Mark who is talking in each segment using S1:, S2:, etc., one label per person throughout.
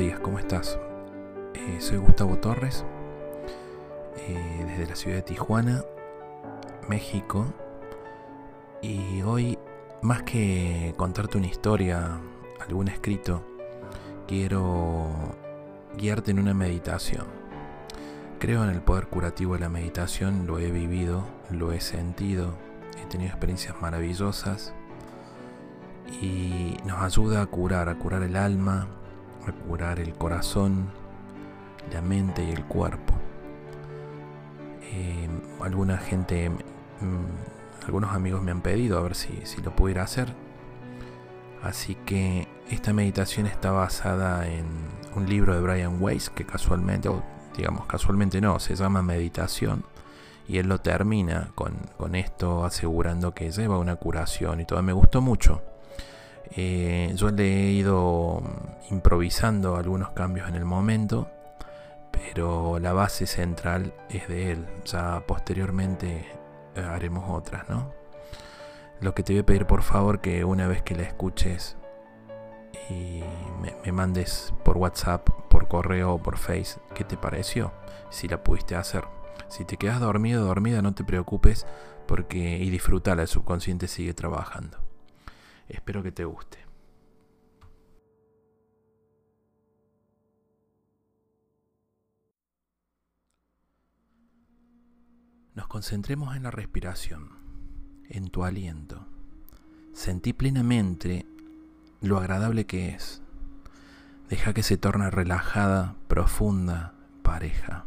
S1: días, ¿cómo estás? Eh, soy Gustavo Torres, eh, desde la ciudad de Tijuana, México, y hoy, más que contarte una historia, algún escrito, quiero guiarte en una meditación. Creo en el poder curativo de la meditación, lo he vivido, lo he sentido, he tenido experiencias maravillosas y nos ayuda a curar, a curar el alma, a curar el corazón, la mente y el cuerpo. Eh, alguna gente, mm, algunos amigos me han pedido a ver si, si lo pudiera hacer. Así que esta meditación está basada en un libro de Brian Weiss que casualmente, o digamos casualmente no, se llama Meditación. Y él lo termina con, con esto asegurando que lleva una curación y todo. Me gustó mucho. Eh, yo le he ido improvisando algunos cambios en el momento, pero la base central es de él. Ya posteriormente eh, haremos otras, ¿no? Lo que te voy a pedir por favor que una vez que la escuches y me, mandes por WhatsApp, por correo o por Face qué te pareció, si la pudiste hacer. Si te quedas dormido, dormida, no te preocupes porque y disfrútala, el subconsciente sigue trabajando. Espero que te guste. Nos concentremos en la respiración, en tu aliento. Sentí plenamente lo agradable que es. Deja que se torne relajada, profunda, pareja.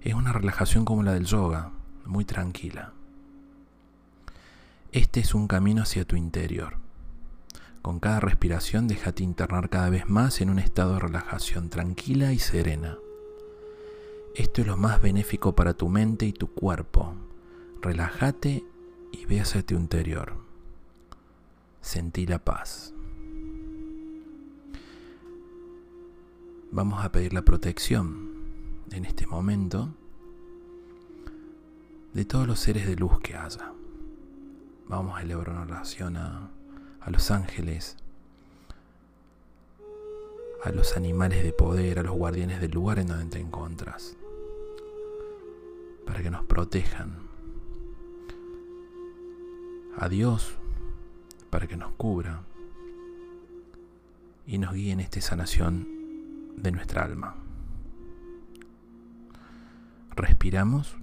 S1: Es una relajación como la del yoga, muy tranquila. Este es un camino hacia tu interior. Con cada respiración déjate internar cada vez más en un estado de relajación tranquila y serena. Esto es lo más benéfico para tu mente y tu cuerpo. Relájate y ve hacia tu interior. Sentí la paz. Vamos a pedir la protección en este momento de todos los seres de luz que haya. Vamos a elevar una oración a a los ángeles, a los animales de poder, a los guardianes del lugar en donde te encuentras, para que nos protejan. A Dios, para que nos cubra y nos guíe en esta sanación de nuestra alma. Respiramos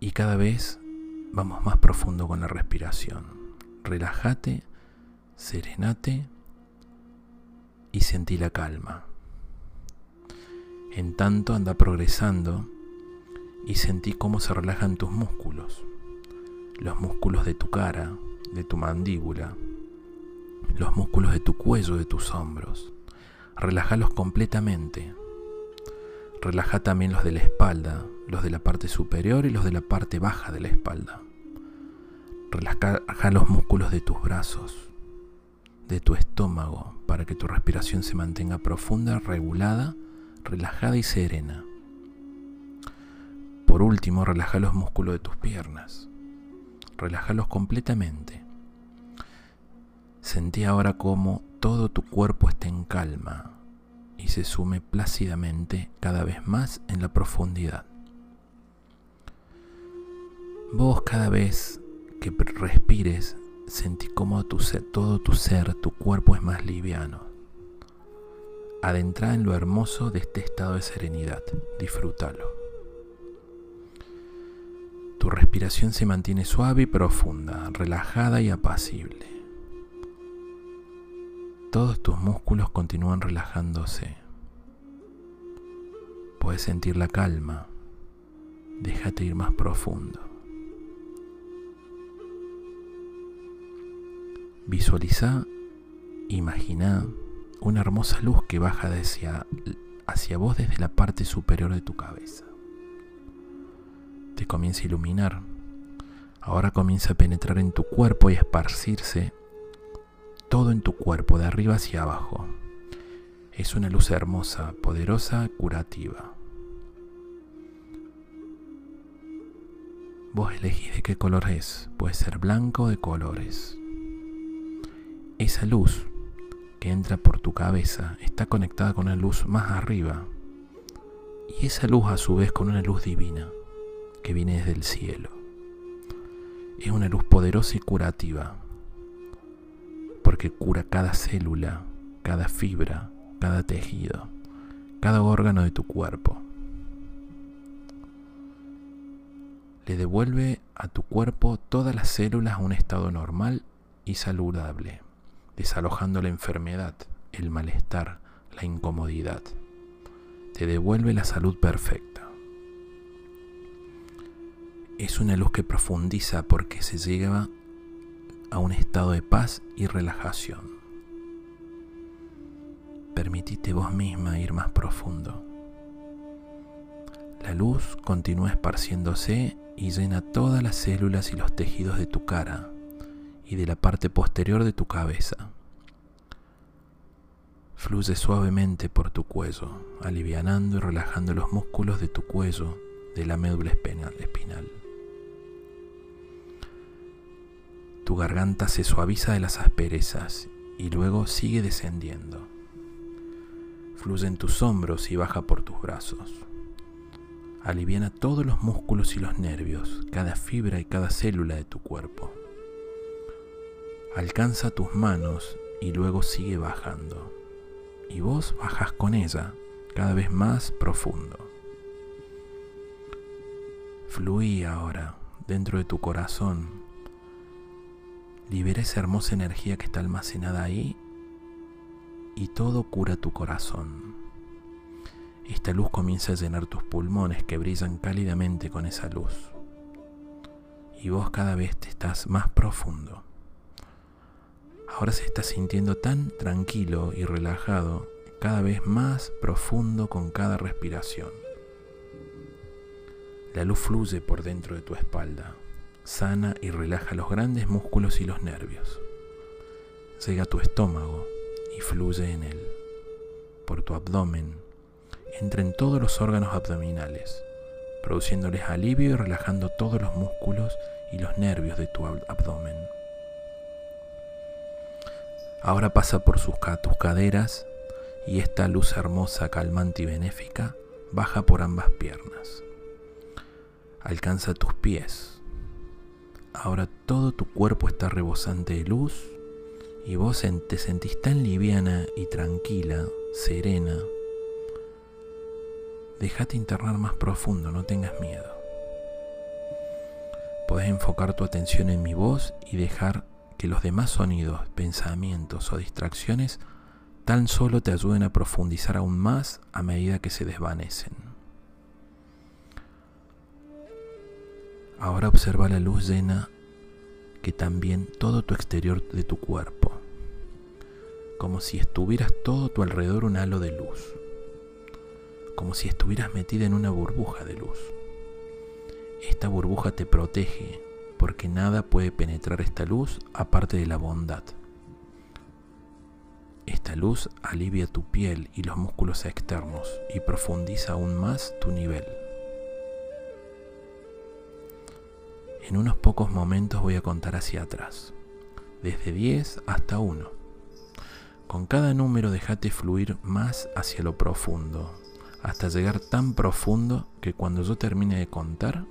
S1: y cada vez vamos más profundo con la respiración relájate, serenate y sentí la calma. En tanto anda progresando y sentí cómo se relajan tus músculos, los músculos de tu cara, de tu mandíbula, los músculos de tu cuello, de tus hombros. Relájalos completamente. Relaja también los de la espalda, los de la parte superior y los de la parte baja de la espalda. Relaja los músculos de tus brazos, de tu estómago, para que tu respiración se mantenga profunda, regulada, relajada y serena. Por último, relaja los músculos de tus piernas. Relájalos completamente. Sentí ahora cómo todo tu cuerpo está en calma y se sume plácidamente cada vez más en la profundidad. Vos cada vez que respires, sentí como tu ser, todo tu ser, tu cuerpo es más liviano. Adentra en lo hermoso de este estado de serenidad. Disfrútalo. Tu respiración se mantiene suave y profunda, relajada y apacible. Todos tus músculos continúan relajándose. Puedes sentir la calma. Déjate ir más profundo. Visualiza, imagina una hermosa luz que baja hacia, hacia vos desde la parte superior de tu cabeza. Te comienza a iluminar. Ahora comienza a penetrar en tu cuerpo y a esparcirse todo en tu cuerpo, de arriba hacia abajo. Es una luz hermosa, poderosa, curativa. Vos elegís de qué color es. Puede ser blanco o de colores esa luz que entra por tu cabeza está conectada con una luz más arriba. Y esa luz a su vez con una luz divina que viene desde el cielo. Es una luz poderosa y curativa, porque cura cada célula, cada fibra, cada tejido, cada órgano de tu cuerpo. Le devuelve a tu cuerpo todas las células a un estado normal y saludable, desalojando la enfermedad, el malestar, la incomodidad. Te devuelve la salud perfecta. Es una luz que profundiza porque se llega a un estado de paz y relajación. Permitite vos misma ir más profundo. La luz continúa esparciéndose y llena todas las células y los tejidos de tu cara y de la parte posterior de tu cabeza. Fluye suavemente por tu cuello, alivianando y relajando los músculos de tu cuello, de la médula espinal. Tu garganta se suaviza de las asperezas y luego sigue descendiendo. Fluye en tus hombros y baja por tus brazos. Aliviana todos los músculos y los nervios, cada fibra y cada célula de tu cuerpo. Alcanza tus manos y luego sigue bajando. Y vos bajas con ella cada vez más profundo. Fluí ahora dentro de tu corazón. Libera esa hermosa energía que está almacenada ahí y todo cura tu corazón. Esta luz comienza a llenar tus pulmones que brillan cálidamente con esa luz. Y vos cada vez te estás más profundo. Ahora se está sintiendo tan tranquilo y relajado, cada vez más profundo con cada respiración. La luz fluye por dentro de tu espalda, sana y relaja los grandes músculos y los nervios. Llega a tu estómago y fluye en él, por tu abdomen, entra en todos los órganos abdominales, produciéndoles alivio y relajando todos los músculos y los nervios de tu abdomen. Ahora pasa por tus caderas y esta luz hermosa, calmante y benéfica baja por ambas piernas. Alcanza tus pies. Ahora todo tu cuerpo está rebosante de luz y vos te sentís tan liviana y tranquila, serena, Déjate internar más profundo, no tengas miedo. Puedes enfocar tu atención en mi voz y dejar que los demás sonidos, pensamientos o distracciones tan solo te ayuden a profundizar aún más a medida que se desvanecen. Ahora observa la luz llena que también todo tu exterior de tu cuerpo, como si estuvieras todo tu alrededor un halo de luz como si estuvieras metida en una burbuja de luz. Esta burbuja te protege porque nada puede penetrar esta luz aparte de la bondad. Esta luz alivia tu piel y los músculos externos y profundiza aún más tu nivel. En unos pocos momentos voy a contar hacia atrás, desde 10 hasta 1. Con cada número déjate fluir más hacia lo profundo, hasta llegar tan profundo que cuando yo termine de contar,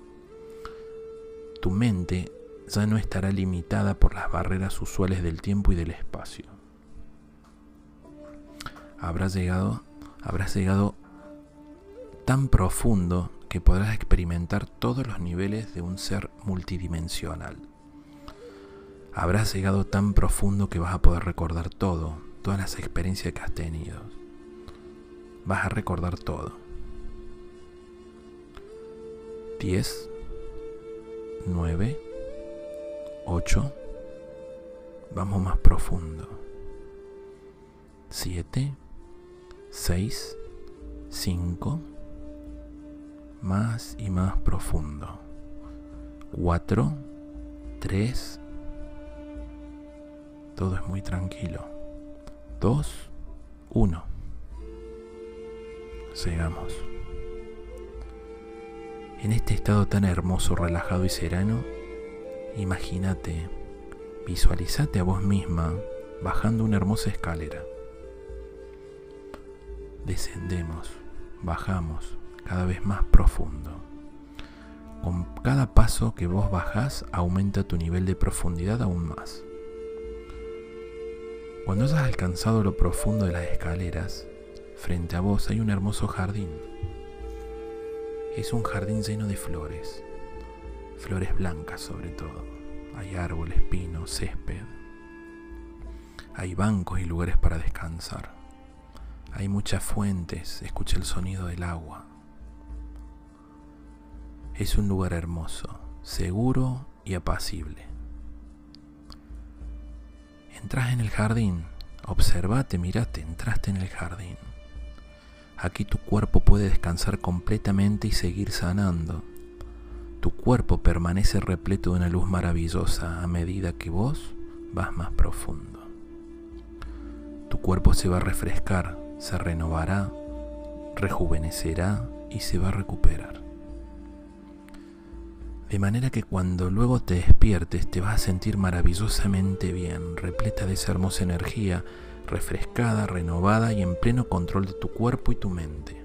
S1: tu mente ya no estará limitada por las barreras usuales del tiempo y del espacio. Habrás llegado, habrás llegado tan profundo que podrás experimentar todos los niveles de un ser multidimensional. Habrás llegado tan profundo que vas a poder recordar todo, todas las experiencias que has tenido vas a recordar todo. 10, 9, 8, vamos más profundo. 7, 6, 5, más y más profundo. 4, 3, todo es muy tranquilo. 2, 1 sigamos. En este estado tan hermoso, relajado y sereno, imagínate, visualizate a vos misma bajando una hermosa escalera. descendemos, bajamos cada vez más profundo. Con cada paso que vos bajás aumenta tu nivel de profundidad aún más. Cuando hayas alcanzado lo profundo de las escaleras, frente a vos hay un hermoso jardín. Es un jardín lleno de flores, flores blancas sobre todo. Hay árboles, pinos, césped. Hay bancos y lugares para descansar. Hay muchas fuentes, escucha el sonido del agua. Es un lugar hermoso, seguro y apacible. Entras en el jardín, observate, mirate, entraste en el jardín. Aquí tu cuerpo puede descansar completamente y seguir sanando. Tu cuerpo permanece repleto de una luz maravillosa a medida que vos vas más profundo. Tu cuerpo se va a refrescar, se renovará, rejuvenecerá y se va a recuperar. De manera que cuando luego te despiertes te vas a sentir maravillosamente bien, repleta de esa hermosa energía, refrescada, renovada y en pleno control de tu cuerpo y tu mente.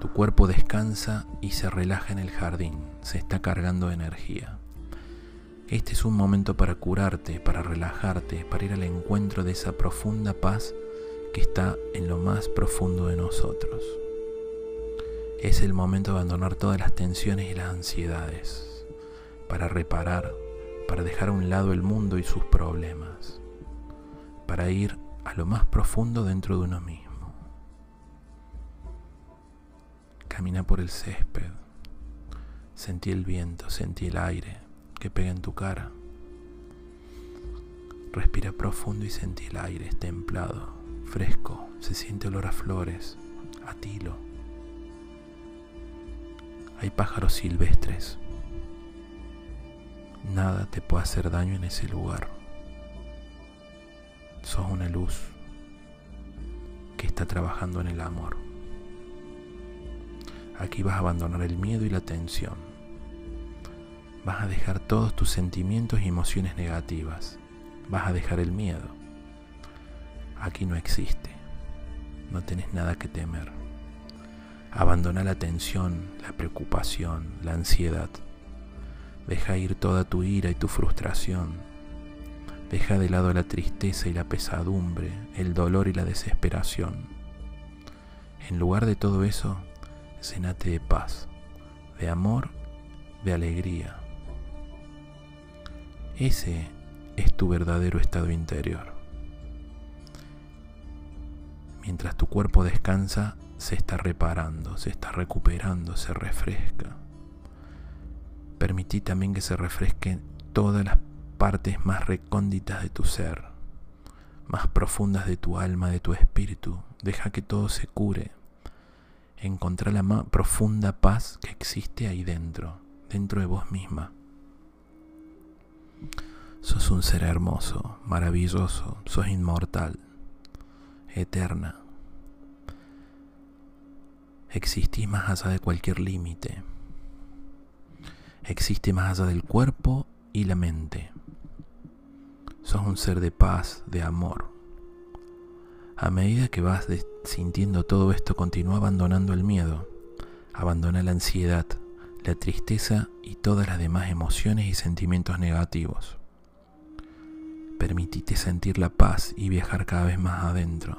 S1: Tu cuerpo descansa y se relaja en el jardín, se está cargando de energía. Este es un momento para curarte, para relajarte, para ir al encuentro de esa profunda paz que está en lo más profundo de nosotros. Es el momento de abandonar todas las tensiones y las ansiedades, para reparar, para dejar a un lado el mundo y sus problemas, para ir a lo más profundo dentro de uno mismo. Camina por el césped, sentí el viento, sentí el aire que pega en tu cara. Respira profundo y sentí el aire, es templado, fresco, se siente olor a flores, a tilo hay pájaros silvestres. Nada te puede hacer daño en ese lugar. Sos una luz que está trabajando en el amor. Aquí vas a abandonar el miedo y la tensión. Vas a dejar todos tus sentimientos y emociones negativas. Vas a dejar el miedo. Aquí no existe. No tenés nada que temer. Abandona la tensión, la preocupación, la ansiedad. Deja ir toda tu ira y tu frustración. Deja de lado la tristeza y la pesadumbre, el dolor y la desesperación. En lugar de todo eso, cenate de paz, de amor, de alegría. Ese es tu verdadero estado interior. Mientras tu cuerpo descansa, se está reparando, se está recuperando, se refresca. Permití también que se refresquen todas las partes más recónditas de tu ser, más profundas de tu alma, de tu espíritu. Deja que todo se cure. Encontrar la más profunda paz que existe ahí dentro, dentro de vos misma. Sos un ser hermoso, maravilloso, sos inmortal, eterna. Existís más allá de cualquier límite. Existe más allá del cuerpo y la mente. Sos un ser de paz, de amor. A medida que vas sintiendo todo esto, continúa abandonando el miedo. Abandona la ansiedad, la tristeza y todas las demás emociones y sentimientos negativos. Permitite sentir la paz y viajar cada vez más adentro.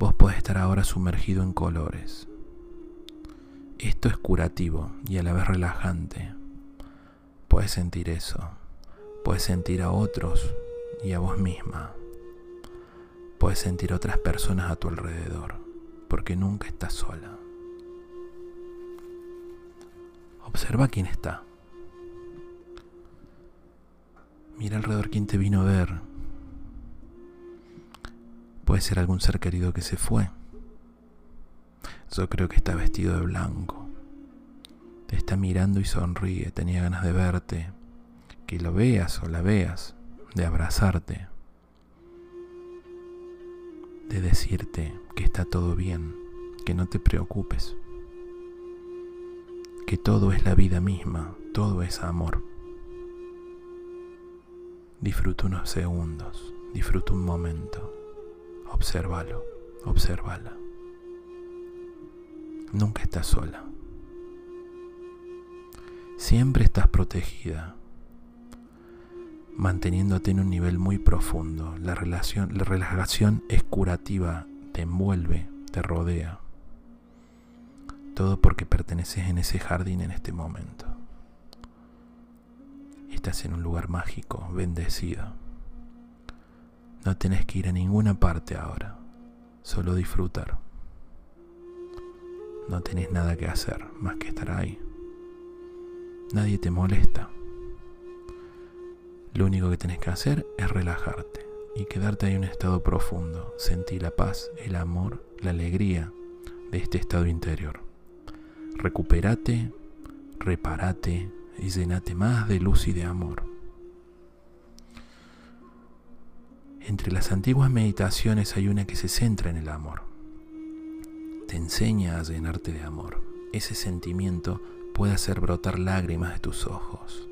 S1: vos podés estar ahora sumergido en colores. Esto es curativo y a la vez relajante. Puedes sentir eso. Puedes sentir a otros y a vos misma. Puedes sentir a otras personas a tu alrededor, porque nunca estás sola. Observa quién está. Mira alrededor quién te vino a ver, Puede ser algún ser querido que se fue. Yo creo que está vestido de blanco. Te está mirando y sonríe. Tenía ganas de verte. Que lo veas o la veas. De abrazarte. De decirte que está todo bien. Que no te preocupes. Que todo es la vida misma. Todo es amor. Disfruta unos segundos. Disfruta un momento. Obsérvalo, obsérvala. Nunca estás sola. Siempre estás protegida, manteniéndote en un nivel muy profundo. La relación, la relajación es curativa, te envuelve, te rodea. Todo porque perteneces en ese jardín en este momento. Estás en un lugar mágico, bendecido. No tenés que ir a ninguna parte ahora, solo disfrutar. No tenés nada que hacer más que estar ahí. Nadie te molesta. Lo único que tenés que hacer es relajarte y quedarte ahí en un estado profundo. Sentir la paz, el amor, la alegría de este estado interior. Recupérate, repárate y llenate más de luz y de amor. Entre las antiguas meditaciones hay una que se centra en el amor. Te enseña a llenarte de amor. Ese sentimiento puede hacer brotar lágrimas de tus ojos.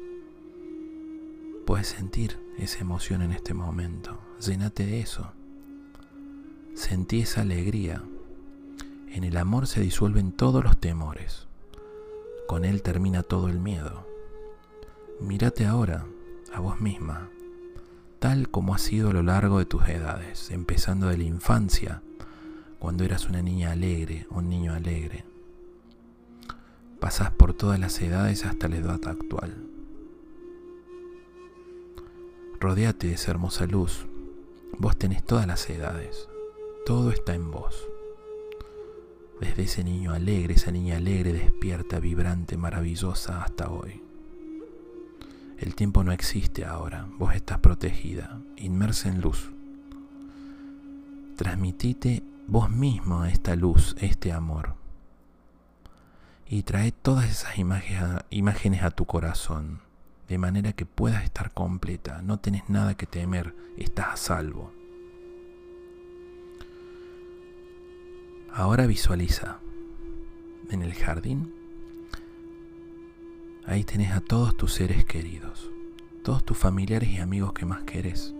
S1: Puedes sentir esa emoción en este momento. Llénate de eso. Sentí esa alegría. En el amor se disuelven todos los temores. Con él termina todo el miedo. Mírate ahora, a vos misma, tal como ha sido a lo largo de tus edades, empezando de la infancia, cuando eras una niña alegre, un niño alegre. Pasas por todas las edades hasta la edad actual. Rodéate de esa hermosa luz. Vos tenés todas las edades. Todo está en vos. Desde ese niño alegre, esa niña alegre, despierta, vibrante, maravillosa hasta hoy. El tiempo no existe ahora, vos estás protegida, inmersa en luz. Transmitite vos mismo esta luz, este amor. Y trae todas esas imágenes a tu corazón, de manera que puedas estar completa, no tenés nada que temer, estás a salvo. Ahora visualiza en el jardín Ahí tenés a todos tus seres queridos, todos tus familiares y amigos que más querés.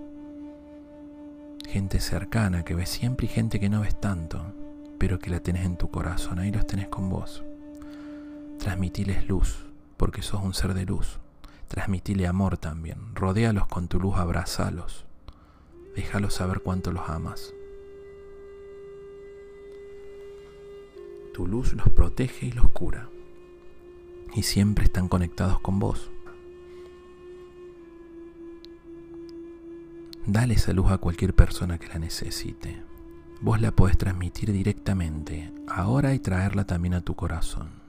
S1: Gente cercana que ves siempre y gente que no ves tanto, pero que la tenés en tu corazón, ahí los tenés con vos. Transmitiles luz, porque sos un ser de luz. Transmitile amor también, rodéalos con tu luz, abrazalos. Déjalos saber cuánto los amas. Tu luz los protege y los cura y siempre están conectados con vos. Dale esa luz a cualquier persona que la necesite. Vos la podés transmitir directamente, ahora y traerla también a tu corazón.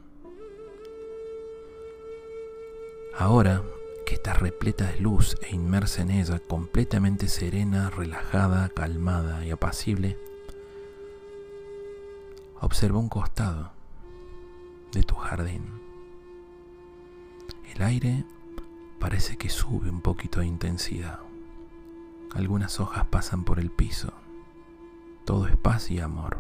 S1: Ahora que estás repleta de luz e inmersa en ella, completamente serena, relajada, calmada y apacible, observa un costado de tu jardín. El aire parece que sube un poquito de intensidad. Algunas hojas pasan por el piso. Todo es paz y amor.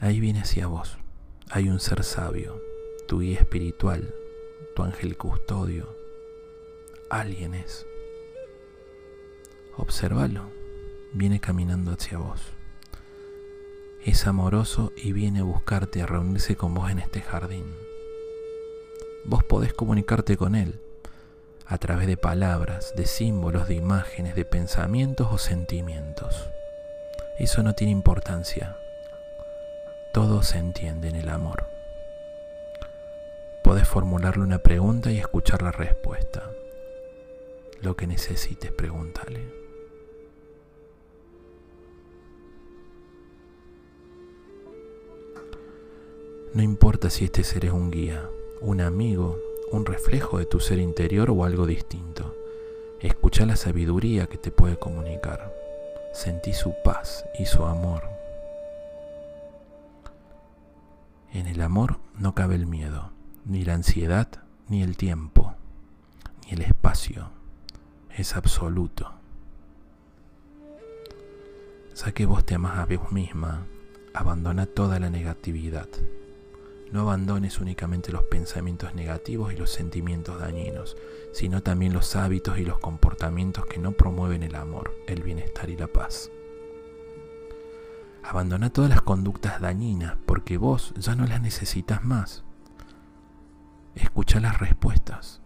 S1: Ahí viene hacia vos. Hay un ser sabio, tu guía espiritual, tu ángel custodio. Alguien es. Obsérvalo. Viene caminando hacia vos es amoroso y viene a buscarte a reunirse con vos en este jardín. Vos podés comunicarte con Él a través de palabras, de símbolos, de imágenes, de pensamientos o sentimientos. Eso no tiene importancia. Todo se entiende en el amor. Podés formularle una pregunta y escuchar la respuesta. Lo que necesites, pregúntale. No importa si este ser es un guía, un amigo, un reflejo de tu ser interior o algo distinto. Escucha la sabiduría que te puede comunicar. Sentí su paz y su amor. En el amor no cabe el miedo, ni la ansiedad, ni el tiempo, ni el espacio. Es absoluto. Ya que vos te amas a vos misma, abandona toda la negatividad No abandones únicamente los pensamientos negativos y los sentimientos dañinos, sino también los hábitos y los comportamientos que no promueven el amor, el bienestar y la paz. Abandona todas las conductas dañinas porque vos ya no las necesitas más. Escucha las respuestas.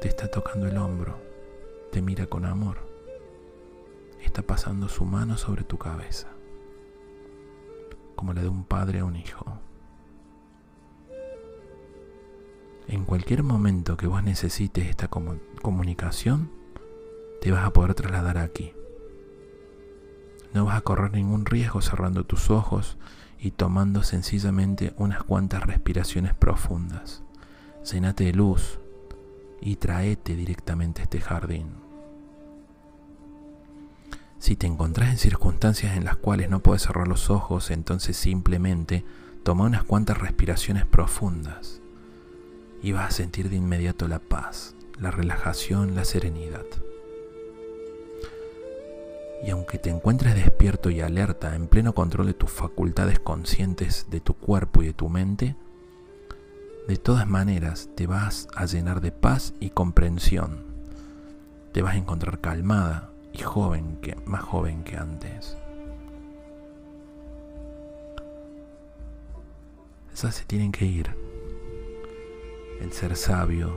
S1: Te está tocando el hombro, te mira con amor, está pasando su mano sobre tu cabeza como la de un padre a un hijo. En cualquier momento que vos necesites esta comunicación, te vas a poder trasladar aquí. No vas a correr ningún riesgo cerrando tus ojos y tomando sencillamente unas cuantas respiraciones profundas. Llénate de luz y traete directamente a este jardín. Si te encontrás en circunstancias en las cuales no puedes cerrar los ojos, entonces simplemente toma unas cuantas respiraciones profundas y vas a sentir de inmediato la paz, la relajación, la serenidad. Y aunque te encuentres despierto y alerta, en pleno control de tus facultades conscientes de tu cuerpo y de tu mente, de todas maneras te vas a llenar de paz y comprensión. Te vas a encontrar calmada, y joven más joven que antes. Esas se tienen que ir. El ser sabio,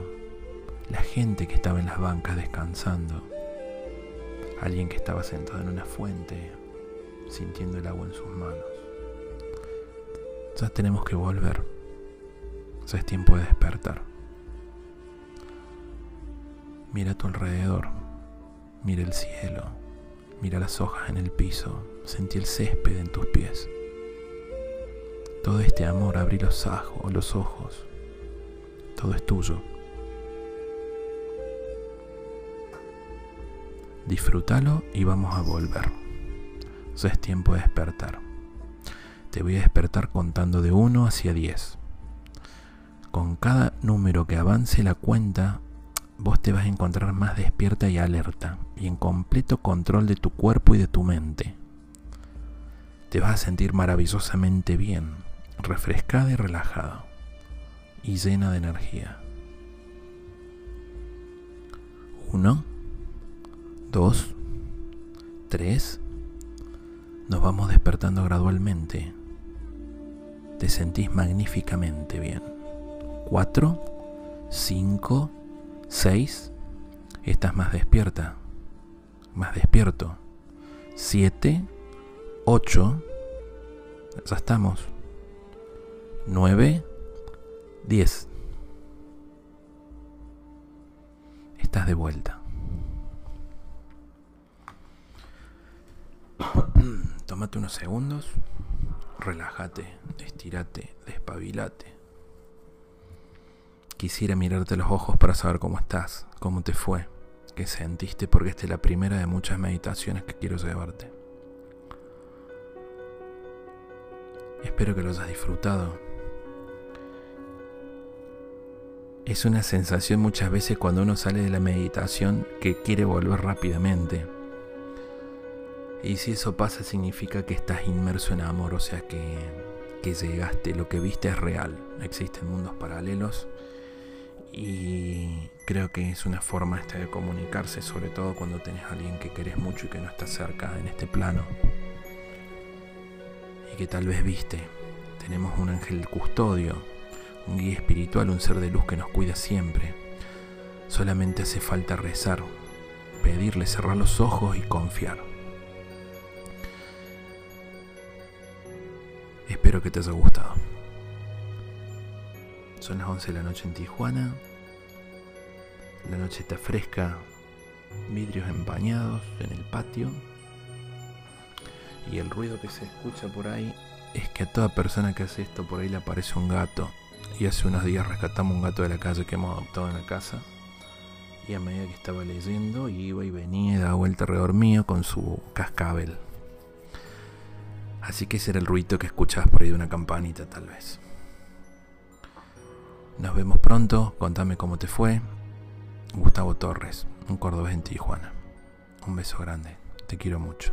S1: la gente que estaba en las bancas descansando, alguien que estaba sentado en una fuente sintiendo el agua en sus manos. Ya tenemos que volver. Ya es tiempo de despertar. Mira a tu alrededor. Mira el cielo, mira las hojas en el piso, sentí el césped en tus pies. Todo este amor, abrí los, ojos, los ojos, todo es tuyo. Disfrútalo y vamos a volver. Ya es tiempo de despertar. Te voy a despertar contando de 1 hacia 10. Con cada número que avance la cuenta, vos te vas a encontrar más despierta y alerta y en completo control de tu cuerpo y de tu mente. Te vas a sentir maravillosamente bien, refrescada y relajada y llena de energía. Uno, dos, tres. Nos vamos despertando gradualmente. Te sentís magníficamente bien. Cuatro, cinco, 6. Estás más despierta, más despierto. 7, 8. Ya estamos. 9, 10. Estás de vuelta. Tómate unos segundos, relájate, estírate, despabilate. Quisiera mirarte los ojos para saber cómo estás, cómo te fue, qué sentiste, porque esta es la primera de muchas meditaciones que quiero llevarte. Espero que lo hayas disfrutado. Es una sensación muchas veces cuando uno sale de la meditación que quiere volver rápidamente. Y si eso pasa significa que estás inmerso en amor, o sea que, que llegaste, lo que viste es real. Existen mundos paralelos y creo que es una forma esta de comunicarse, sobre todo cuando tenés a alguien que querés mucho y que no está cerca en este plano. Y que tal vez viste, tenemos un ángel custodio, un guía espiritual, un ser de luz que nos cuida siempre. Solamente hace falta rezar, pedirle, cerrar los ojos y confiar. Espero que te haya gustado. Son las 11 de la noche en Tijuana. La noche está fresca, vidrios empañados en el patio. Y el ruido que se escucha por ahí es que a toda persona que hace esto por ahí le aparece un gato. Y hace unos días rescatamos un gato de la calle que hemos adoptado en la casa. Y a medida que estaba leyendo, iba y venía y daba vuelta alrededor mío con su cascabel. Así que ese era el ruido que escuchabas por ahí de una campanita tal vez. Nos vemos pronto, contame cómo te fue. Gustavo Torres, un cordobés en Tijuana. Un beso grande, te quiero mucho.